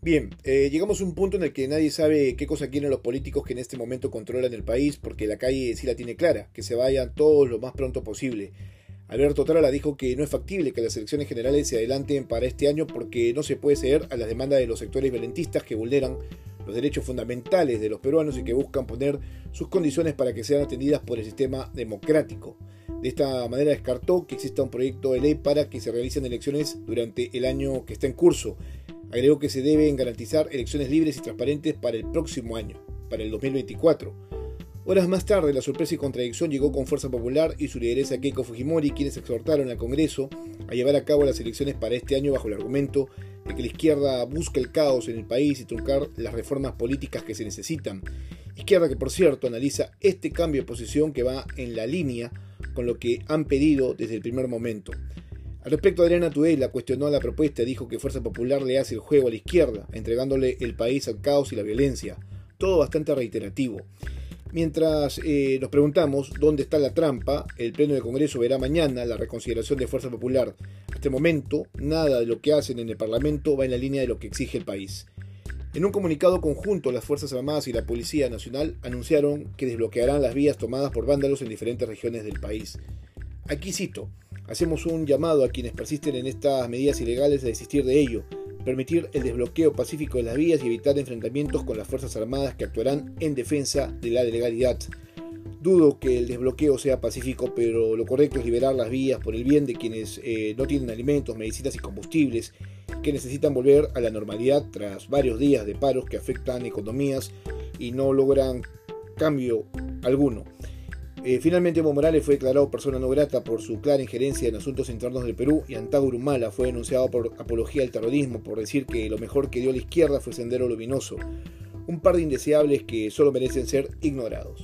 Bien, eh, llegamos a un punto en el que nadie sabe qué cosa quieren los políticos que en este momento controlan el país, porque la calle sí la tiene clara, que se vayan todos lo más pronto posible. Alberto Trala dijo que no es factible que las elecciones generales se adelanten para este año porque no se puede ceder a las demandas de los sectores violentistas que vulneran los derechos fundamentales de los peruanos y que buscan poner sus condiciones para que sean atendidas por el sistema democrático. De esta manera descartó que exista un proyecto de ley para que se realicen elecciones durante el año que está en curso Agregó que se deben garantizar elecciones libres y transparentes para el próximo año, para el 2024. Horas más tarde, la sorpresa y contradicción llegó con Fuerza Popular y su lideresa Keiko Fujimori, quienes exhortaron al Congreso a llevar a cabo las elecciones para este año bajo el argumento que la izquierda busca el caos en el país y truncar las reformas políticas que se necesitan. Izquierda que, por cierto, analiza este cambio de posición que va en la línea con lo que han pedido desde el primer momento. Al respecto, Adriana Tudela cuestionó la propuesta y dijo que Fuerza Popular le hace el juego a la izquierda, entregándole el país al caos y la violencia. Todo bastante reiterativo. Mientras eh, nos preguntamos dónde está la trampa, el Pleno del Congreso verá mañana la reconsideración de Fuerza Popular. Hasta este momento, nada de lo que hacen en el Parlamento va en la línea de lo que exige el país. En un comunicado conjunto, las Fuerzas Armadas y la Policía Nacional anunciaron que desbloquearán las vías tomadas por vándalos en diferentes regiones del país. Aquí cito, Hacemos un llamado a quienes persisten en estas medidas ilegales a desistir de ello, permitir el desbloqueo pacífico de las vías y evitar enfrentamientos con las Fuerzas Armadas que actuarán en defensa de la legalidad. Dudo que el desbloqueo sea pacífico, pero lo correcto es liberar las vías por el bien de quienes eh, no tienen alimentos, medicinas y combustibles, que necesitan volver a la normalidad tras varios días de paros que afectan economías y no logran cambio alguno. Eh, finalmente Evo Morales fue declarado persona no grata por su clara injerencia en asuntos internos del Perú y Antauro Humala fue denunciado por apología del terrorismo por decir que lo mejor que dio la izquierda fue Sendero Luminoso. Un par de indeseables que solo merecen ser ignorados.